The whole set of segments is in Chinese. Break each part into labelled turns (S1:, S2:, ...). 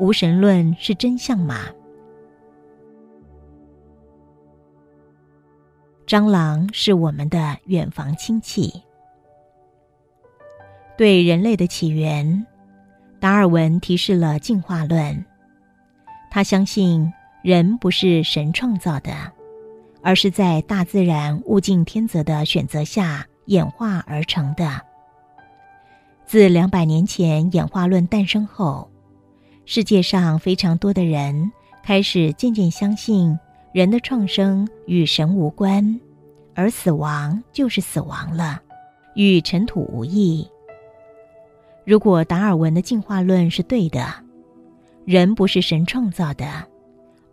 S1: 无神论是真相吗？蟑螂是我们的远房亲戚。对人类的起源达尔文提示了进化论。他相信人不是神创造的。而是在大自然物竞天择的选择下演化而成的。自两百年前演化论诞生后，世界上非常多的人开始渐渐相信人的创生与神无关，而死亡就是死亡了，与尘土无异。如果达尔文的进化论是对的，人不是神创造的，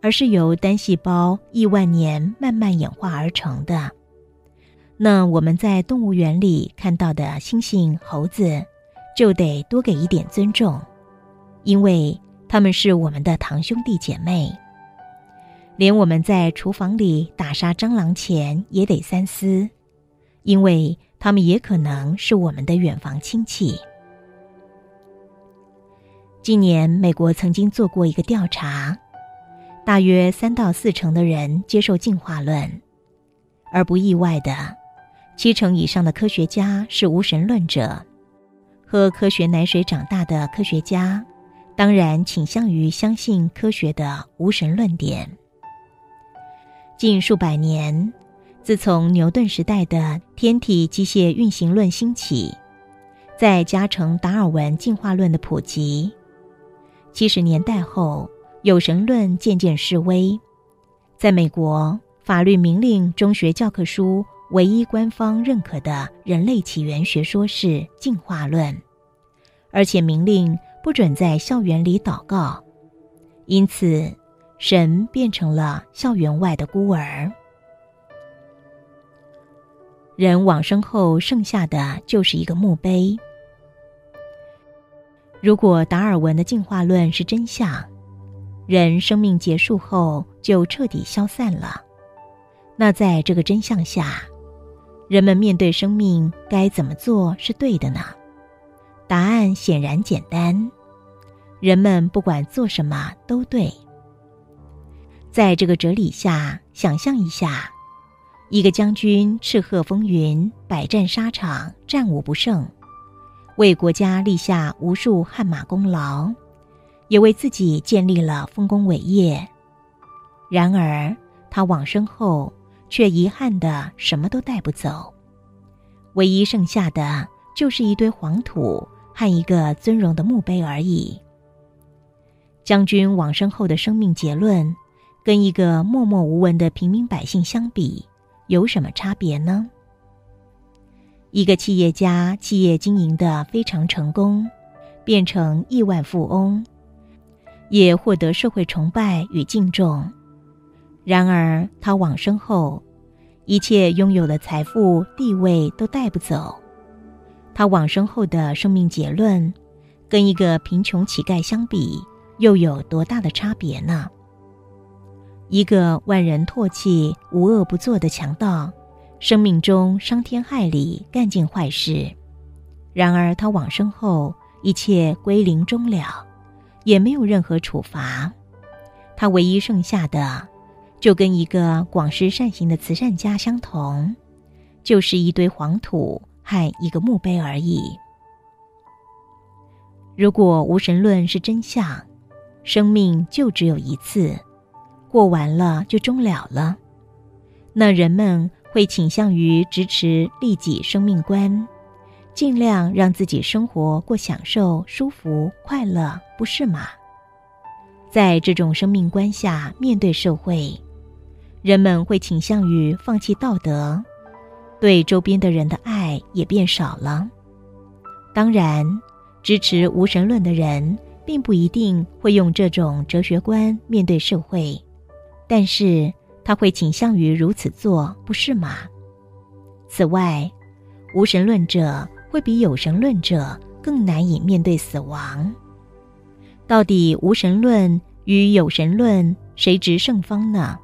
S1: 而是由单细胞亿万年慢慢演化而成的，那我们在动物园里看到的猩猩、猴子，就得多给一点尊重，因为他们是我们的堂兄弟姐妹。连我们在厨房里打杀蟑螂前也得三思，因为他们也可能是我们的远房亲戚。今年，美国曾经做过一个调查，大约三到四成的人接受进化论，而不意外的，七成以上的科学家是无神论者。喝科学奶水长大的科学家，当然倾向于相信科学的无神论点。近数百年，自从牛顿时代的天体机械运行论兴起，再加成达尔文进化论的普及。七十年代后，有神论渐渐式微。在美国，法律明令中学教科书唯一官方认可的人类起源学说是进化论，而且明令不准在校园里祷告，因此神变成了校园外的孤儿。人往生后剩下的就是一个墓碑。如果达尔文的进化论是真相，人生命结束后就彻底消散了。那在这个真相下，人们面对生命该怎么做是对的呢？答案显然简单：人们不管做什么都对。在这个哲理下，想象一下，一个将军叱咤风云，百战沙场，战无不胜。为国家立下无数汗马功劳，也为自己建立了丰功伟业。然而，他往生后却遗憾的什么都带不走，唯一剩下的就是一堆黄土和一个尊荣的墓碑而已。将军往生后的生命结论，跟一个默默无闻的平民百姓相比，有什么差别呢？一个企业家，企业经营的非常成功，变成亿万富翁，也获得社会崇拜与敬重。然而，他往生后，一切拥有的财富、地位都带不走。他往生后的生命结论，跟一个贫穷乞丐相比，又有多大的差别呢？一个万人唾弃、无恶不作的强盗。生命中伤天害理，干尽坏事，然而他往生后，一切归零终了，也没有任何处罚。他唯一剩下的，就跟一个广施善行的慈善家相同，就是一堆黄土和一个墓碑而已。如果无神论是真相，生命就只有一次，过完了就终了了，那人们。会倾向于支持利己生命观，尽量让自己生活过享受、舒服、快乐，不是吗？在这种生命观下面对社会，人们会倾向于放弃道德，对周边的人的爱也变少了。当然，支持无神论的人并不一定会用这种哲学观面对社会，但是。他会倾向于如此做，不是吗？此外，无神论者会比有神论者更难以面对死亡。到底无神论与有神论谁执胜方呢？